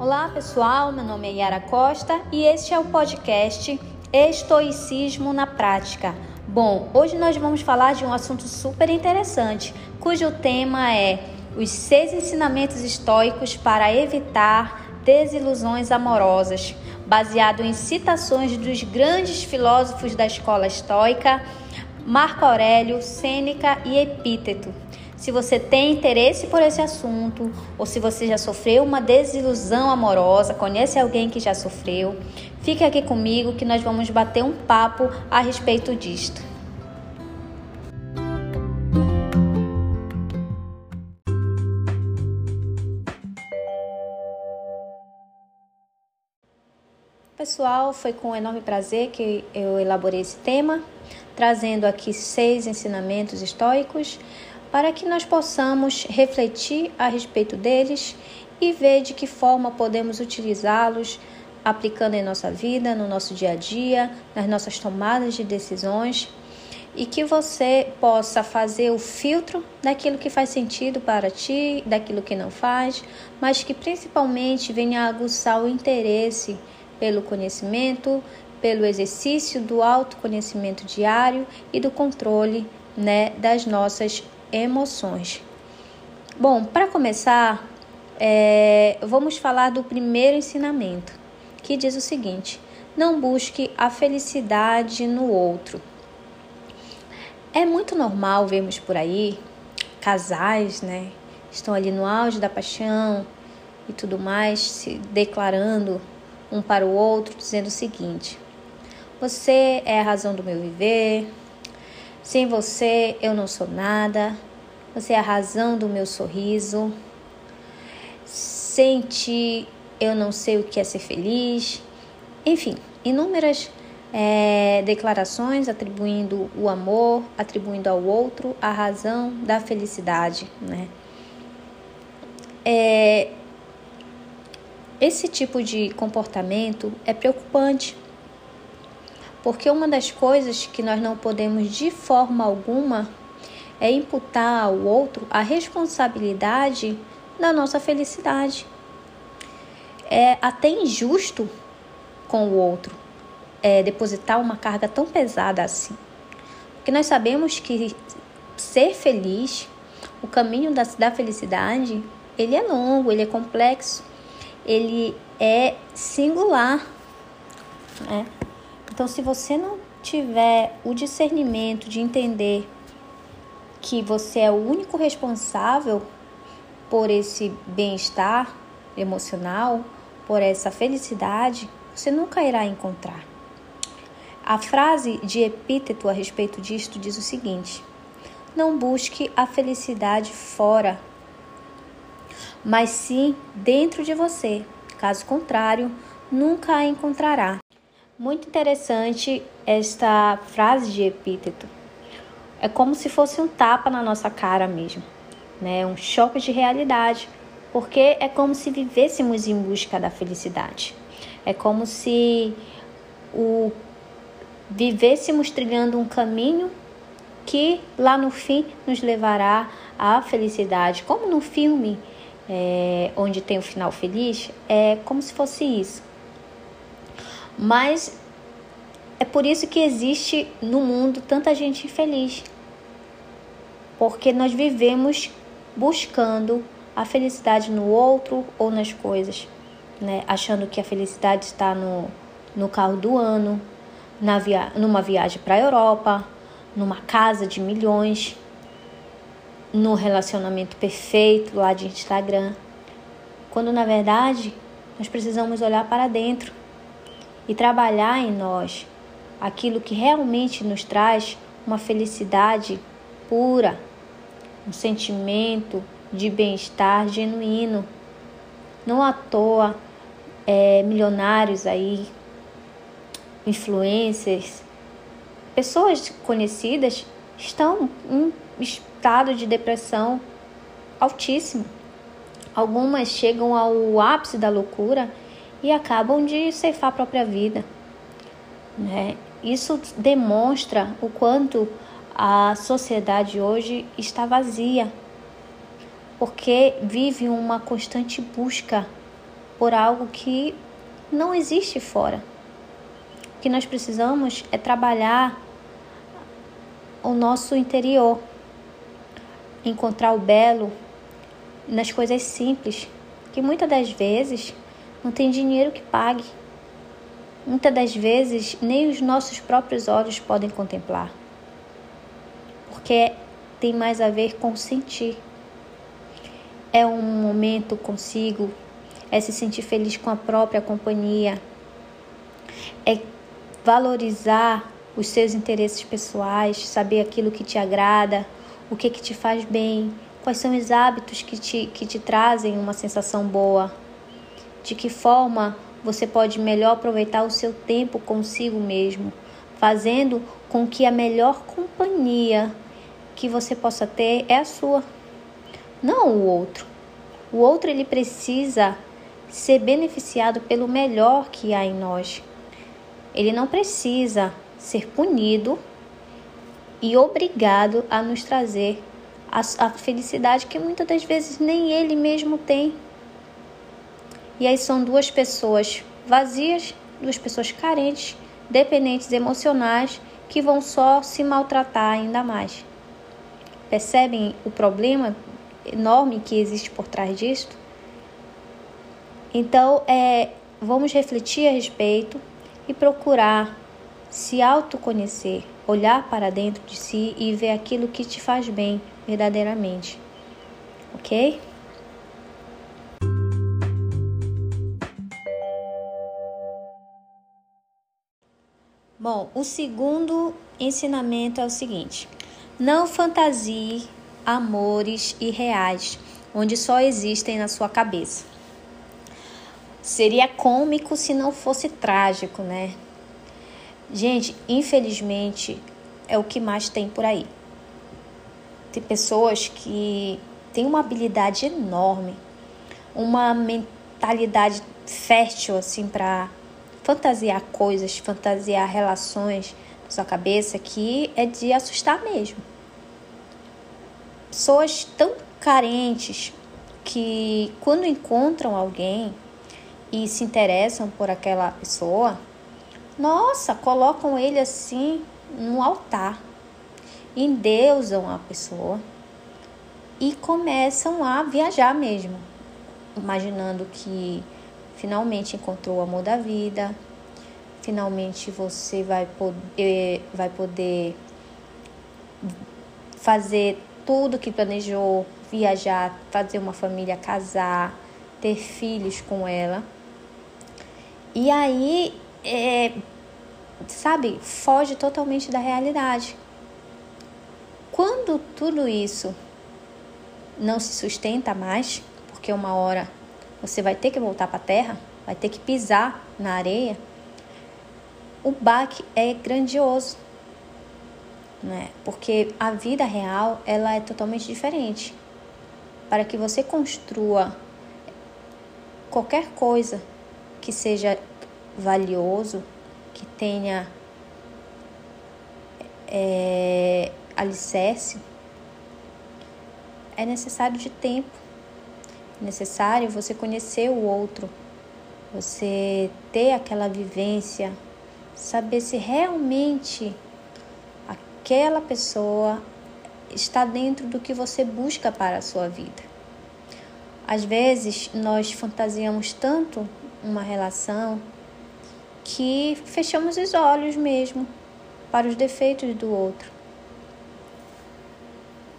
Olá pessoal, meu nome é Yara Costa e este é o podcast Estoicismo na Prática. Bom, hoje nós vamos falar de um assunto super interessante, cujo tema é os seis ensinamentos estoicos para evitar desilusões amorosas, baseado em citações dos grandes filósofos da escola estoica, Marco Aurélio, Sêneca e Epíteto. Se você tem interesse por esse assunto, ou se você já sofreu uma desilusão amorosa, conhece alguém que já sofreu, fique aqui comigo que nós vamos bater um papo a respeito disto. Pessoal, foi com enorme prazer que eu elaborei esse tema, trazendo aqui seis ensinamentos estoicos para que nós possamos refletir a respeito deles e ver de que forma podemos utilizá-los aplicando em nossa vida, no nosso dia a dia, nas nossas tomadas de decisões e que você possa fazer o filtro daquilo que faz sentido para ti, daquilo que não faz, mas que principalmente venha aguçar o interesse pelo conhecimento, pelo exercício do autoconhecimento diário e do controle né, das nossas emoções. Bom, para começar, é, vamos falar do primeiro ensinamento, que diz o seguinte: não busque a felicidade no outro. É muito normal vermos por aí casais, né? Estão ali no auge da paixão e tudo mais, se declarando um para o outro, dizendo o seguinte: Você é a razão do meu viver, sem você eu não sou nada. Você é a razão do meu sorriso. Sem ti eu não sei o que é ser feliz. Enfim, inúmeras é, declarações atribuindo o amor, atribuindo ao outro a razão da felicidade, né? É, esse tipo de comportamento é preocupante porque uma das coisas que nós não podemos de forma alguma é imputar ao outro a responsabilidade da nossa felicidade. É até injusto com o outro é, depositar uma carga tão pesada assim. Porque nós sabemos que ser feliz, o caminho da, da felicidade, ele é longo, ele é complexo, ele é singular. Né? Então, se você não tiver o discernimento de entender que você é o único responsável por esse bem-estar emocional, por essa felicidade, você nunca irá encontrar. A frase de Epíteto a respeito disto diz o seguinte: Não busque a felicidade fora, mas sim dentro de você. Caso contrário, nunca a encontrará. Muito interessante esta frase de Epíteto. É como se fosse um tapa na nossa cara mesmo, né? Um choque de realidade, porque é como se vivêssemos em busca da felicidade. É como se o vivêssemos trilhando um caminho que lá no fim nos levará à felicidade. Como no filme é, onde tem o final feliz, é como se fosse isso. Mas é por isso que existe no mundo tanta gente infeliz. Porque nós vivemos buscando a felicidade no outro ou nas coisas, né? Achando que a felicidade está no, no carro do ano, na via numa viagem para a Europa, numa casa de milhões, no relacionamento perfeito lá de Instagram. Quando na verdade nós precisamos olhar para dentro e trabalhar em nós aquilo que realmente nos traz uma felicidade pura, um sentimento de bem-estar genuíno. Não à toa, é, milionários aí, influencers, pessoas conhecidas estão em estado de depressão altíssimo. Algumas chegam ao ápice da loucura e acabam de ceifar a própria vida. Né? Isso demonstra o quanto a sociedade hoje está vazia, porque vive uma constante busca por algo que não existe fora. O que nós precisamos é trabalhar o nosso interior, encontrar o belo nas coisas simples, que muitas das vezes não tem dinheiro que pague. Muitas das vezes nem os nossos próprios olhos podem contemplar, porque tem mais a ver com sentir. É um momento consigo, é se sentir feliz com a própria companhia, é valorizar os seus interesses pessoais, saber aquilo que te agrada, o que, que te faz bem, quais são os hábitos que te, que te trazem uma sensação boa, de que forma você pode melhor aproveitar o seu tempo consigo mesmo, fazendo com que a melhor companhia que você possa ter é a sua, não o outro. O outro ele precisa ser beneficiado pelo melhor que há em nós. Ele não precisa ser punido e obrigado a nos trazer a, a felicidade que muitas das vezes nem ele mesmo tem. E aí são duas pessoas vazias, duas pessoas carentes, dependentes emocionais que vão só se maltratar ainda mais. Percebem o problema enorme que existe por trás disso? Então, é, vamos refletir a respeito e procurar se autoconhecer, olhar para dentro de si e ver aquilo que te faz bem verdadeiramente. Ok? Bom, o segundo ensinamento é o seguinte: não fantasie amores irreais, onde só existem na sua cabeça. Seria cômico se não fosse trágico, né? Gente, infelizmente é o que mais tem por aí. Tem pessoas que têm uma habilidade enorme, uma mentalidade fértil assim para fantasiar coisas, fantasiar relações na sua cabeça que é de assustar mesmo. Pessoas tão carentes que quando encontram alguém e se interessam por aquela pessoa, nossa, colocam ele assim no altar, endeusam a pessoa e começam a viajar mesmo, imaginando que finalmente encontrou o amor da vida, finalmente você vai poder, vai poder fazer tudo que planejou, viajar, fazer uma família, casar, ter filhos com ela. E aí é, sabe, foge totalmente da realidade. Quando tudo isso não se sustenta mais, porque uma hora você vai ter que voltar para a terra, vai ter que pisar na areia, o baque é grandioso, né? Porque a vida real ela é totalmente diferente. Para que você construa qualquer coisa que seja valioso, que tenha é, alicerce, é necessário de tempo. Necessário você conhecer o outro, você ter aquela vivência, saber se realmente aquela pessoa está dentro do que você busca para a sua vida. Às vezes nós fantasiamos tanto uma relação que fechamos os olhos mesmo para os defeitos do outro.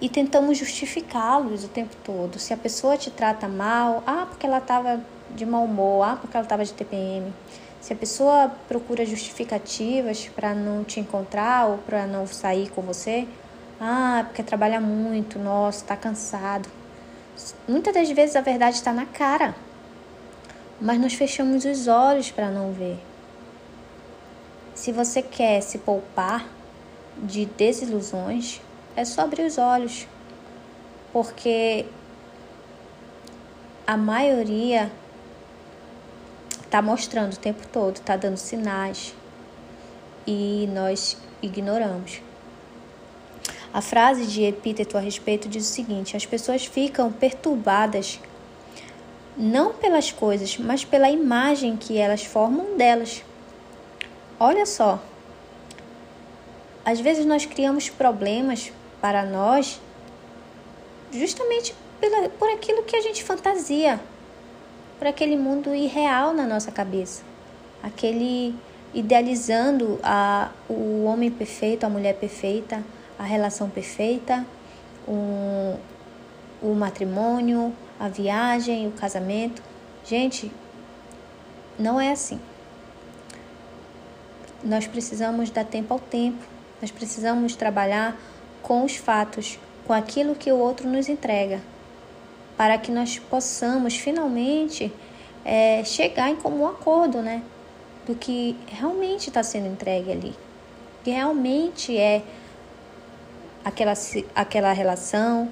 E tentamos justificá-los o tempo todo. Se a pessoa te trata mal, ah, porque ela estava de mau humor, ah, porque ela estava de TPM. Se a pessoa procura justificativas para não te encontrar ou para não sair com você, ah, porque trabalha muito, nossa, está cansado. Muitas das vezes a verdade está na cara, mas nós fechamos os olhos para não ver. Se você quer se poupar de desilusões, é só abrir os olhos, porque a maioria está mostrando o tempo todo, está dando sinais e nós ignoramos. A frase de epíteto a respeito diz o seguinte: as pessoas ficam perturbadas não pelas coisas, mas pela imagem que elas formam delas. Olha só, às vezes nós criamos problemas para nós justamente pela, por aquilo que a gente fantasia, por aquele mundo irreal na nossa cabeça, aquele idealizando a, o homem perfeito, a mulher perfeita, a relação perfeita, o, o matrimônio, a viagem, o casamento. Gente, não é assim. Nós precisamos dar tempo ao tempo, nós precisamos trabalhar com os fatos, com aquilo que o outro nos entrega, para que nós possamos finalmente é, chegar em comum acordo, né? Do que realmente está sendo entregue ali, que realmente é aquela, aquela relação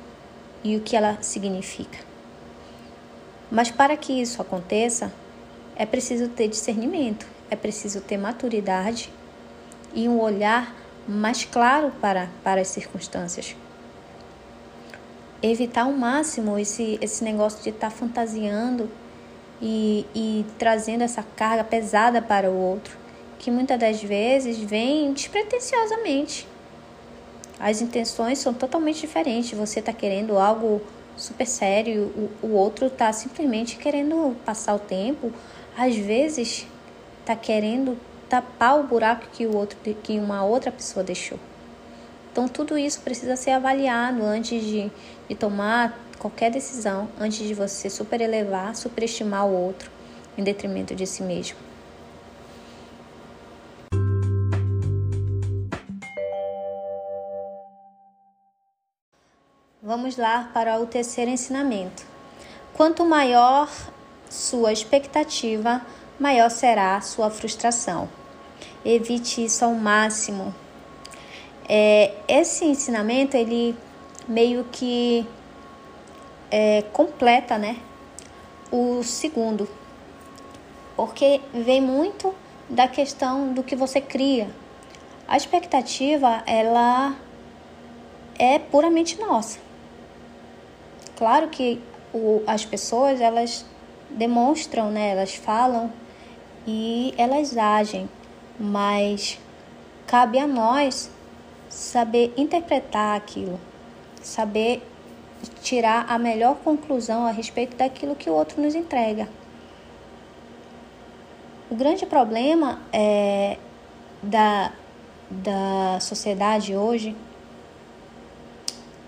e o que ela significa. Mas para que isso aconteça, é preciso ter discernimento, é preciso ter maturidade e um olhar mais claro para, para as circunstâncias. Evitar ao máximo esse, esse negócio de estar tá fantasiando e, e trazendo essa carga pesada para o outro, que muitas das vezes vem despretensiosamente. As intenções são totalmente diferentes. Você está querendo algo super sério, o, o outro está simplesmente querendo passar o tempo. Às vezes está querendo tapar o buraco que o outro que uma outra pessoa deixou. Então tudo isso precisa ser avaliado antes de, de tomar qualquer decisão, antes de você superelevar, superestimar o outro em detrimento de si mesmo. Vamos lá para o terceiro ensinamento. Quanto maior sua expectativa, maior será sua frustração. Evite isso ao máximo. É, esse ensinamento ele meio que é, completa, né, o segundo, porque vem muito da questão do que você cria. A expectativa ela é puramente nossa. Claro que o, as pessoas elas demonstram, né? Elas falam e elas agem, mas cabe a nós saber interpretar aquilo, saber tirar a melhor conclusão a respeito daquilo que o outro nos entrega. O grande problema é da, da sociedade hoje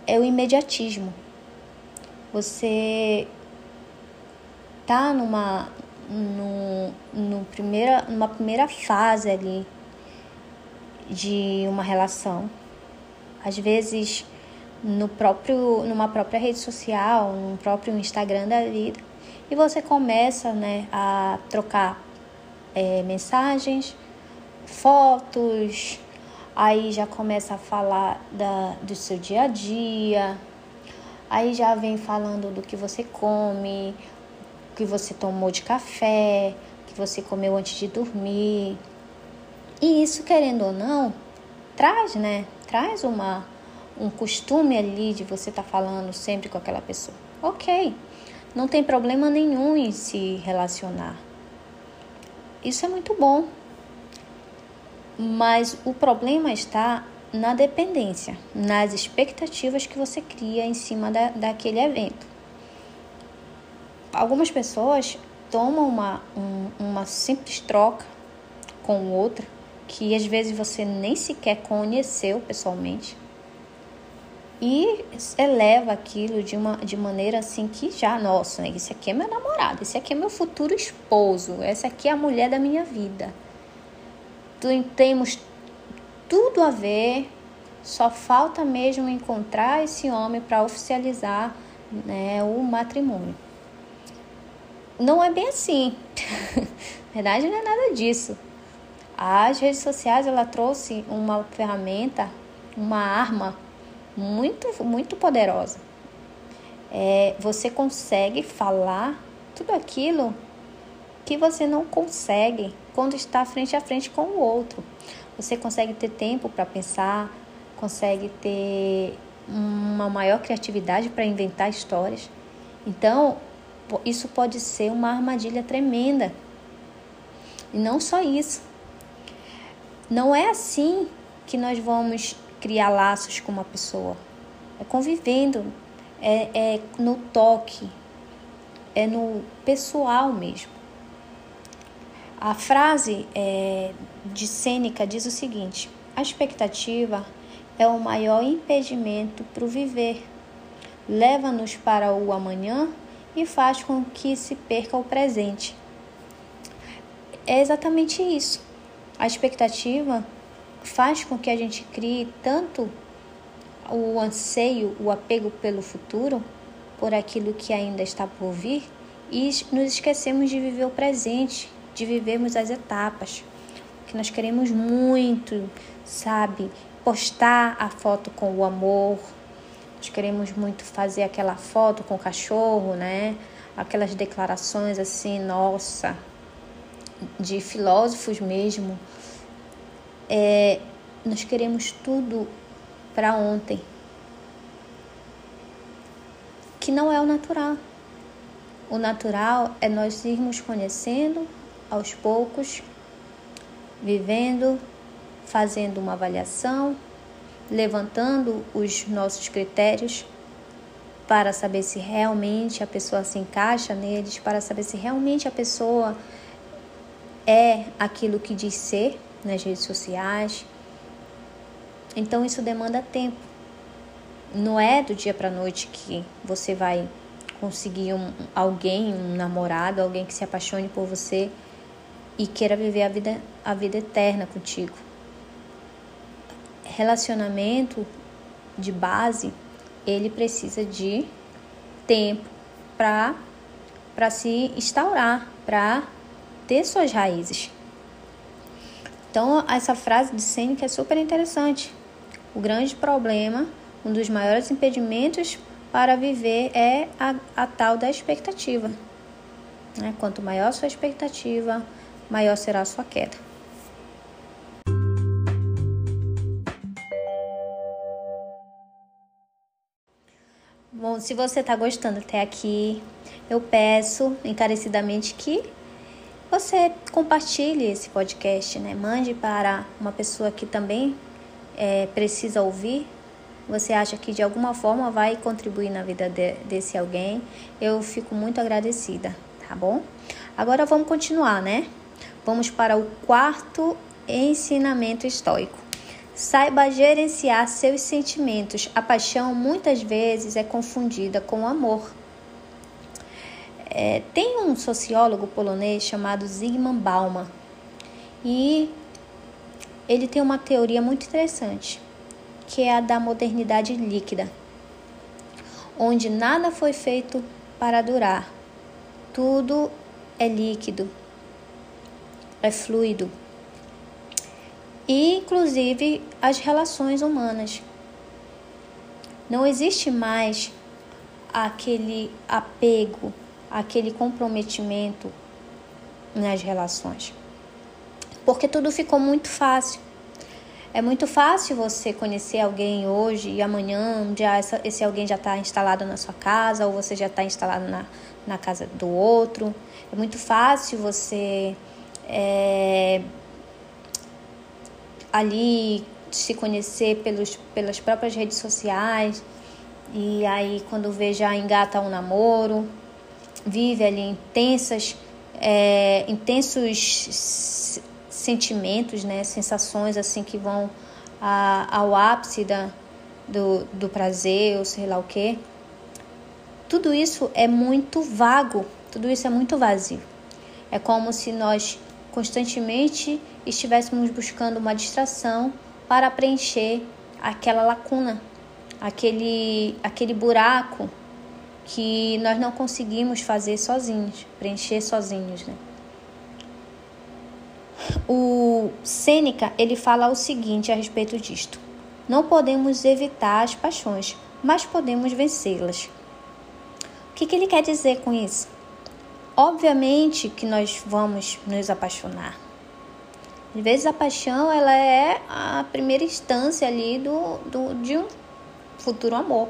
é o imediatismo você tá numa no, no primeira, numa primeira fase ali de uma relação. Às vezes no próprio, numa própria rede social, no próprio Instagram da vida, e você começa né, a trocar é, mensagens, fotos, aí já começa a falar da, do seu dia a dia, Aí já vem falando do que você come, que você tomou de café, que você comeu antes de dormir. E isso, querendo ou não, traz, né? Traz uma, um costume ali de você estar tá falando sempre com aquela pessoa. Ok, não tem problema nenhum em se relacionar. Isso é muito bom. Mas o problema está na dependência, nas expectativas que você cria em cima da, daquele evento. Algumas pessoas tomam uma, um, uma simples troca com outra, que às vezes você nem sequer conheceu pessoalmente, e eleva aquilo de uma de maneira assim que já, nossa, esse aqui é meu namorado, esse aqui é meu futuro esposo, essa aqui é a mulher da minha vida. Temos tudo a ver, só falta mesmo encontrar esse homem para oficializar né, o matrimônio. Não é bem assim. Na verdade, não é nada disso. As redes sociais ela trouxe uma ferramenta, uma arma muito, muito poderosa. É, você consegue falar tudo aquilo que você não consegue quando está frente a frente com o outro. Você consegue ter tempo para pensar, consegue ter uma maior criatividade para inventar histórias. Então, isso pode ser uma armadilha tremenda. E não só isso. Não é assim que nós vamos criar laços com uma pessoa. É convivendo, é, é no toque, é no pessoal mesmo. A frase é, de Sêneca diz o seguinte: a expectativa é o maior impedimento para o viver. Leva-nos para o amanhã e faz com que se perca o presente. É exatamente isso. A expectativa faz com que a gente crie tanto o anseio, o apego pelo futuro, por aquilo que ainda está por vir, e nos esquecemos de viver o presente, de vivermos as etapas. Que nós queremos muito, sabe, postar a foto com o amor. Nós queremos muito fazer aquela foto com o cachorro, né? Aquelas declarações assim, nossa, de filósofos mesmo. É, nós queremos tudo para ontem, que não é o natural. O natural é nós irmos conhecendo aos poucos, vivendo, fazendo uma avaliação, levantando os nossos critérios para saber se realmente a pessoa se encaixa neles, para saber se realmente a pessoa é aquilo que diz ser nas redes sociais. Então isso demanda tempo. Não é do dia para noite que você vai conseguir um, alguém, um namorado, alguém que se apaixone por você e queira viver a vida, a vida eterna contigo. Relacionamento de base, ele precisa de tempo para para se instaurar, para ter suas raízes. Então, essa frase de Sêneca é super interessante. O grande problema, um dos maiores impedimentos para viver é a, a tal da expectativa. Né? Quanto maior sua expectativa, maior será a sua queda. Bom, se você está gostando até aqui, eu peço encarecidamente que você compartilhe esse podcast, né? Mande para uma pessoa que também é, precisa ouvir. Você acha que de alguma forma vai contribuir na vida de, desse alguém? Eu fico muito agradecida, tá bom? Agora vamos continuar, né? Vamos para o quarto ensinamento estoico. Saiba gerenciar seus sentimentos. A paixão muitas vezes é confundida com o amor. É, tem um sociólogo polonês chamado Zygmunt Bauman e ele tem uma teoria muito interessante, que é a da modernidade líquida, onde nada foi feito para durar, tudo é líquido, é fluido. E inclusive as relações humanas. Não existe mais aquele apego aquele comprometimento nas relações. Porque tudo ficou muito fácil. É muito fácil você conhecer alguém hoje e amanhã já essa, esse alguém já está instalado na sua casa ou você já está instalado na, na casa do outro. É muito fácil você é, ali se conhecer pelos, pelas próprias redes sociais e aí quando vê já engata um namoro vive ali intensas, é, intensos sentimentos, né, sensações assim que vão a, ao ápice da, do, do prazer ou sei lá o que. Tudo isso é muito vago, tudo isso é muito vazio. É como se nós constantemente estivéssemos buscando uma distração para preencher aquela lacuna, aquele, aquele buraco que nós não conseguimos fazer sozinhos, preencher sozinhos, né? O Sêneca, ele fala o seguinte a respeito disto: Não podemos evitar as paixões, mas podemos vencê-las. O que, que ele quer dizer com isso? Obviamente que nós vamos nos apaixonar. Às vezes a paixão ela é a primeira instância ali do, do, de um futuro amor.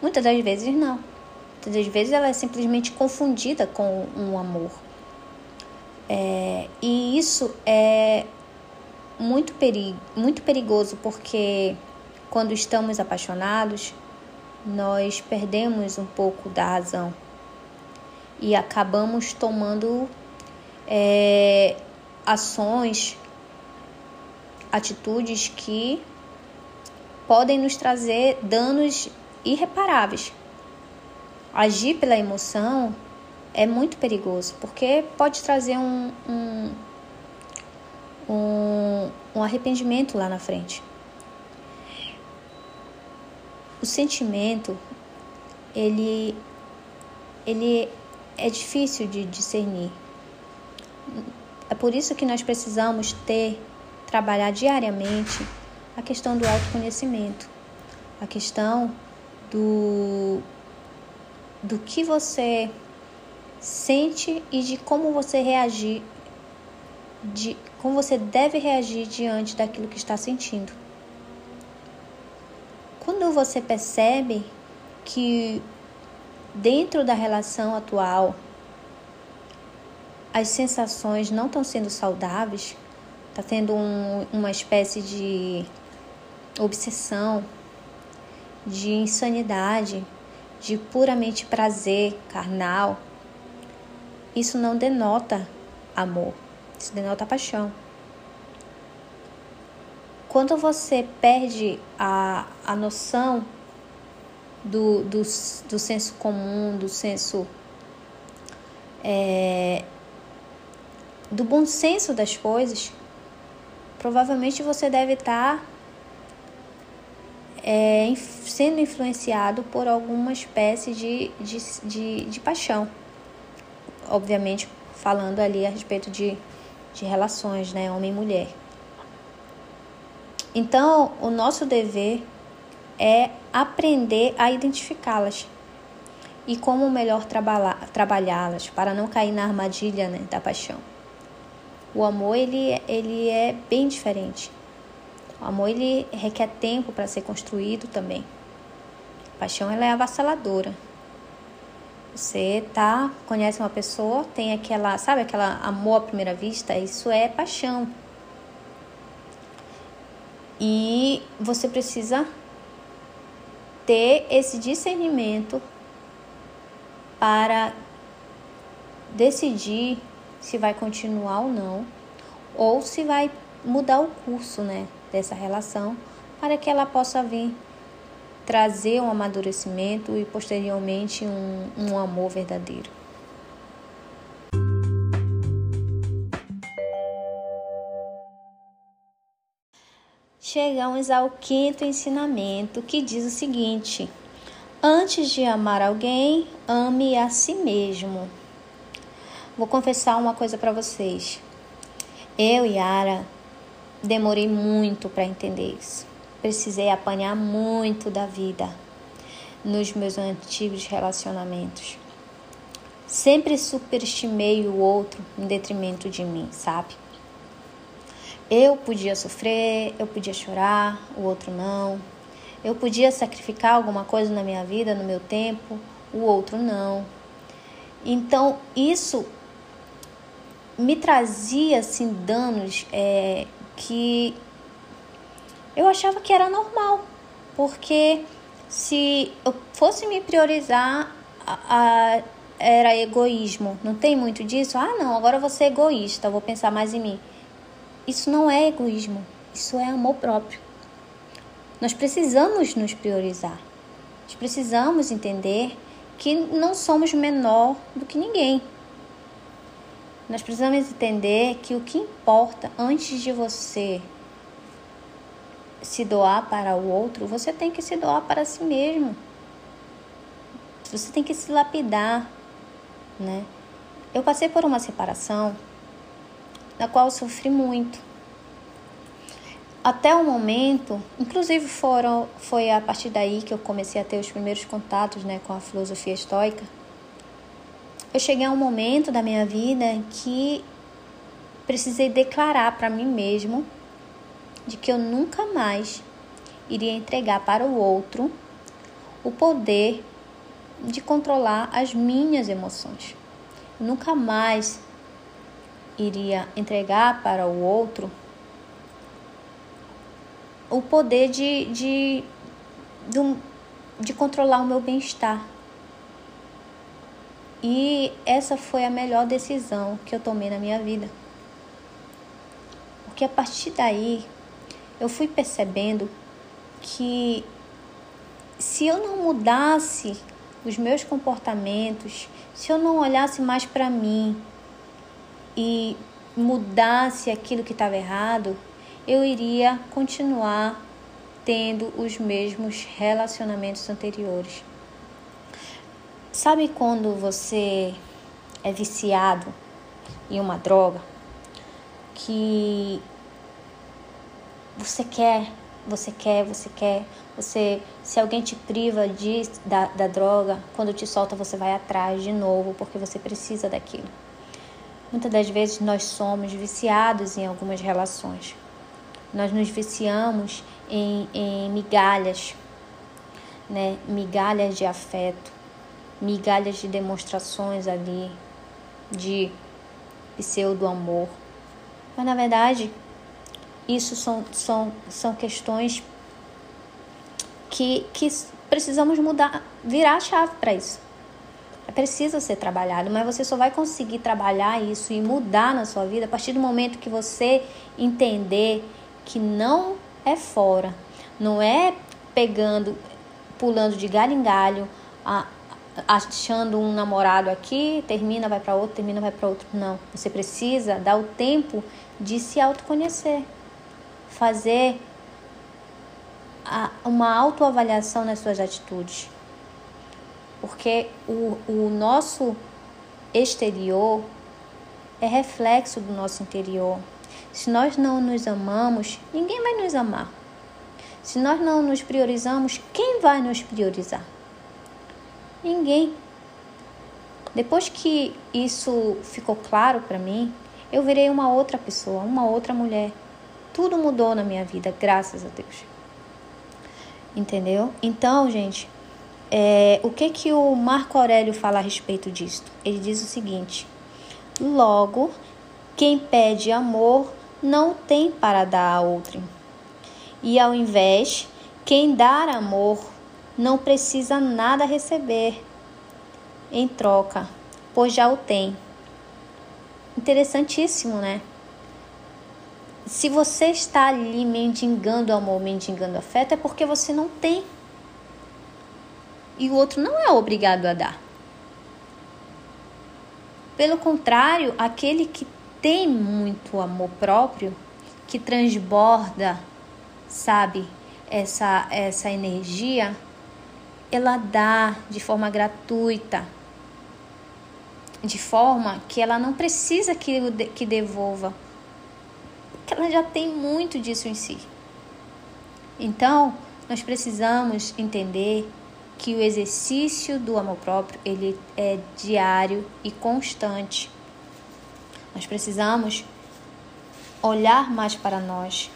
Muitas das vezes não. muitas das vezes ela é simplesmente confundida com um amor. É, e isso é muito, perigo, muito perigoso porque quando estamos apaixonados, nós perdemos um pouco da razão e acabamos tomando é, ações, atitudes que podem nos trazer danos irreparáveis. Agir pela emoção é muito perigoso, porque pode trazer um, um, um, um arrependimento lá na frente. O sentimento, ele, ele é difícil de discernir. É por isso que nós precisamos ter, trabalhar diariamente a questão do autoconhecimento, a questão do, do que você sente e de como você reagir, de como você deve reagir diante daquilo que está sentindo. Quando você percebe que dentro da relação atual as sensações não estão sendo saudáveis, está tendo um, uma espécie de obsessão, de insanidade, de puramente prazer carnal, isso não denota amor, isso denota paixão. Quando você perde a, a noção do, do, do senso comum, do senso. É, do bom senso das coisas, provavelmente você deve estar é, sendo influenciado por alguma espécie de, de, de, de paixão obviamente falando ali a respeito de, de relações, né, homem e mulher. Então, o nosso dever é aprender a identificá-las e como melhor trabalhá-las para não cair na armadilha né, da paixão. O amor ele, ele é bem diferente. O amor ele requer tempo para ser construído também. A paixão ela é avassaladora. Você tá, conhece uma pessoa, tem aquela, sabe aquela amor à primeira vista? Isso é paixão. E você precisa ter esse discernimento para decidir se vai continuar ou não, ou se vai mudar o curso, né, dessa relação, para que ela possa vir trazer um amadurecimento e posteriormente um, um amor verdadeiro. Chegamos ao quinto ensinamento que diz o seguinte: Antes de amar alguém, ame a si mesmo. Vou confessar uma coisa para vocês. Eu, Yara, demorei muito para entender isso precisei apanhar muito da vida nos meus antigos relacionamentos. Sempre superestimei o outro em detrimento de mim, sabe? Eu podia sofrer, eu podia chorar, o outro não. Eu podia sacrificar alguma coisa na minha vida, no meu tempo, o outro não. Então, isso me trazia assim danos é, que eu achava que era normal, porque se eu fosse me priorizar, a, a, era egoísmo. Não tem muito disso? Ah, não, agora eu vou ser egoísta, vou pensar mais em mim. Isso não é egoísmo, isso é amor próprio. Nós precisamos nos priorizar. Nós precisamos entender que não somos menor do que ninguém. Nós precisamos entender que o que importa antes de você se doar para o outro, você tem que se doar para si mesmo. Você tem que se lapidar, né? Eu passei por uma separação na qual sofri muito. Até o momento, inclusive foram, foi a partir daí que eu comecei a ter os primeiros contatos né, com a filosofia estoica. Eu cheguei a um momento da minha vida que precisei declarar para mim mesmo de que eu nunca mais iria entregar para o outro o poder de controlar as minhas emoções. Nunca mais iria entregar para o outro o poder de, de, de, de controlar o meu bem-estar. E essa foi a melhor decisão que eu tomei na minha vida. Porque a partir daí eu fui percebendo que se eu não mudasse os meus comportamentos, se eu não olhasse mais para mim e mudasse aquilo que estava errado, eu iria continuar tendo os mesmos relacionamentos anteriores. Sabe quando você é viciado em uma droga que você quer, você quer, você quer, você, se alguém te priva de, da, da droga, quando te solta, você vai atrás de novo, porque você precisa daquilo. Muitas das vezes nós somos viciados em algumas relações. Nós nos viciamos em, em migalhas, né? migalhas de afeto, migalhas de demonstrações ali, de pseudo amor. Mas na verdade, isso são, são, são questões que, que precisamos mudar, virar a chave para isso. É preciso ser trabalhado, mas você só vai conseguir trabalhar isso e mudar na sua vida a partir do momento que você entender que não é fora, não é pegando, pulando de galho em galho, achando um namorado aqui, termina, vai para outro, termina, vai para outro. Não, você precisa dar o tempo de se autoconhecer, fazer uma autoavaliação nas suas atitudes. Porque o, o nosso exterior é reflexo do nosso interior. Se nós não nos amamos, ninguém vai nos amar. Se nós não nos priorizamos, quem vai nos priorizar? Ninguém. Depois que isso ficou claro para mim, eu virei uma outra pessoa, uma outra mulher. Tudo mudou na minha vida, graças a Deus. Entendeu? Então, gente, é, o que que o Marco Aurélio fala a respeito disso? Ele diz o seguinte: Logo, quem pede amor não tem para dar a outrem. E ao invés, quem dar amor não precisa nada receber em troca, pois já o tem. Interessantíssimo, né? Se você está ali mendigando amor, mendigando afeto, é porque você não tem. E o outro não é obrigado a dar. Pelo contrário, aquele que tem muito amor próprio, que transborda, sabe, essa, essa energia, ela dá de forma gratuita, de forma que ela não precisa que, que devolva que ela já tem muito disso em si. Então, nós precisamos entender que o exercício do amor próprio ele é diário e constante. Nós precisamos olhar mais para nós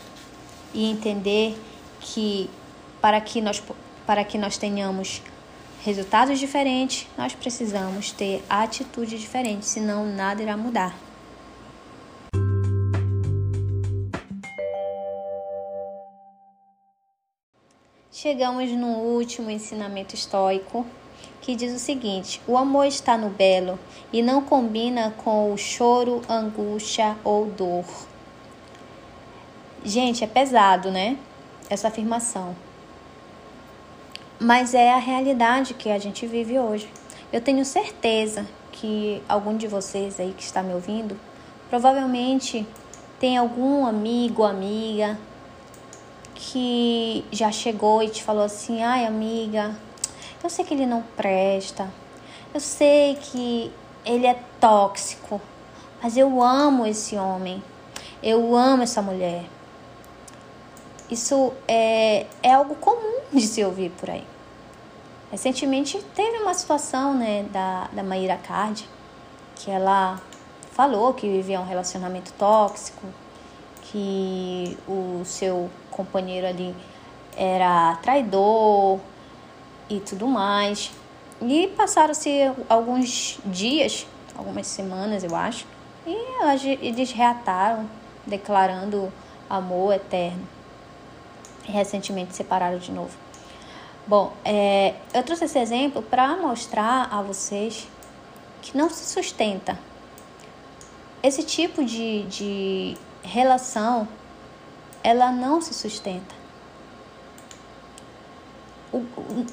e entender que para que nós para que nós tenhamos resultados diferentes, nós precisamos ter atitude diferente, senão nada irá mudar. Chegamos no último ensinamento estoico, que diz o seguinte: o amor está no belo e não combina com o choro, angústia ou dor. Gente, é pesado, né? Essa afirmação. Mas é a realidade que a gente vive hoje. Eu tenho certeza que algum de vocês aí que está me ouvindo provavelmente tem algum amigo, amiga que já chegou e te falou assim: ai, amiga, eu sei que ele não presta, eu sei que ele é tóxico, mas eu amo esse homem, eu amo essa mulher. Isso é, é algo comum de se ouvir por aí. Recentemente teve uma situação né, da, da Maíra Card, que ela falou que vivia um relacionamento tóxico, que o seu companheiro ali era traidor e tudo mais. E passaram-se alguns dias, algumas semanas, eu acho, e eles reataram, declarando amor eterno. E recentemente separaram de novo. Bom, é, eu trouxe esse exemplo para mostrar a vocês que não se sustenta. Esse tipo de, de relação, ela não se sustenta. O, o,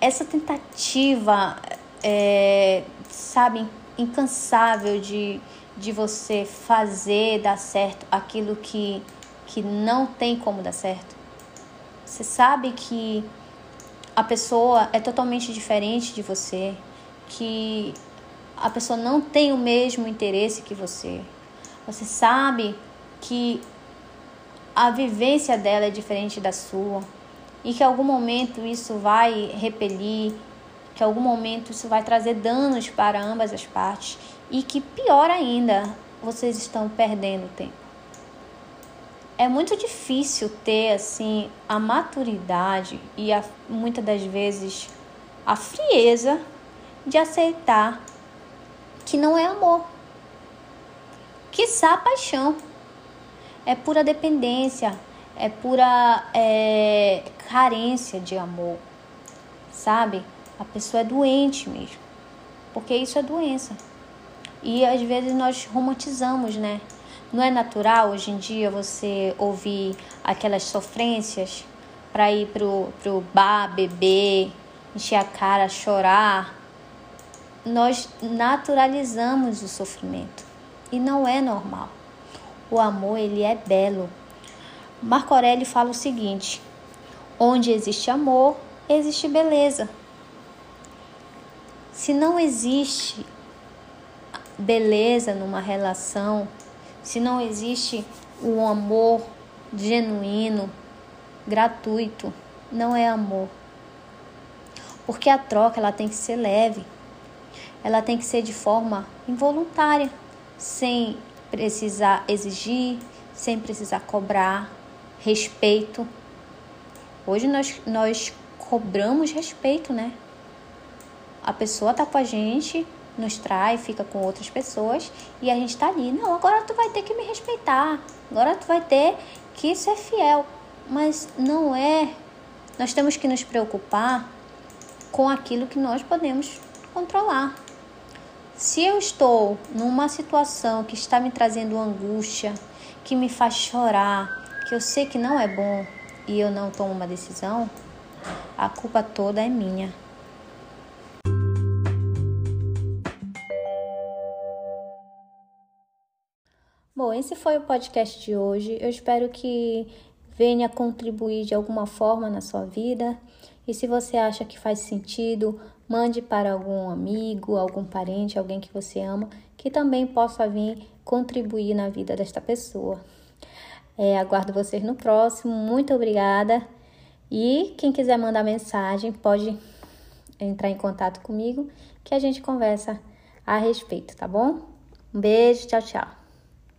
essa tentativa, é, sabe, incansável de, de você fazer dar certo aquilo que, que não tem como dar certo. Você sabe que a pessoa é totalmente diferente de você, que a pessoa não tem o mesmo interesse que você. Você sabe que a vivência dela é diferente da sua e que em algum momento isso vai repelir, que em algum momento isso vai trazer danos para ambas as partes e que pior ainda, vocês estão perdendo tempo. É muito difícil ter assim a maturidade e a, muitas das vezes a frieza de aceitar que não é amor. Que paixão. É pura dependência, é pura é, carência de amor, sabe? A pessoa é doente mesmo, porque isso é doença. E às vezes nós romantizamos, né? Não é natural hoje em dia você ouvir aquelas sofrências para ir pro, pro bar, beber, encher a cara, chorar. Nós naturalizamos o sofrimento e não é normal. O amor, ele é belo. Marco Aurélio fala o seguinte: onde existe amor, existe beleza. Se não existe beleza numa relação, se não existe um amor genuíno, gratuito, não é amor. Porque a troca ela tem que ser leve. Ela tem que ser de forma involuntária, sem precisar exigir, sem precisar cobrar, respeito. Hoje nós, nós cobramos respeito, né? A pessoa tá com a gente, nos trai, fica com outras pessoas e a gente tá ali. Não, agora tu vai ter que me respeitar, agora tu vai ter que ser fiel. Mas não é. Nós temos que nos preocupar com aquilo que nós podemos controlar. Se eu estou numa situação que está me trazendo angústia, que me faz chorar, que eu sei que não é bom e eu não tomo uma decisão, a culpa toda é minha. Bom, esse foi o podcast de hoje. Eu espero que venha contribuir de alguma forma na sua vida. E se você acha que faz sentido, mande para algum amigo, algum parente, alguém que você ama, que também possa vir contribuir na vida desta pessoa. É, aguardo vocês no próximo. Muito obrigada. E quem quiser mandar mensagem, pode entrar em contato comigo que a gente conversa a respeito, tá bom? Um beijo, tchau, tchau.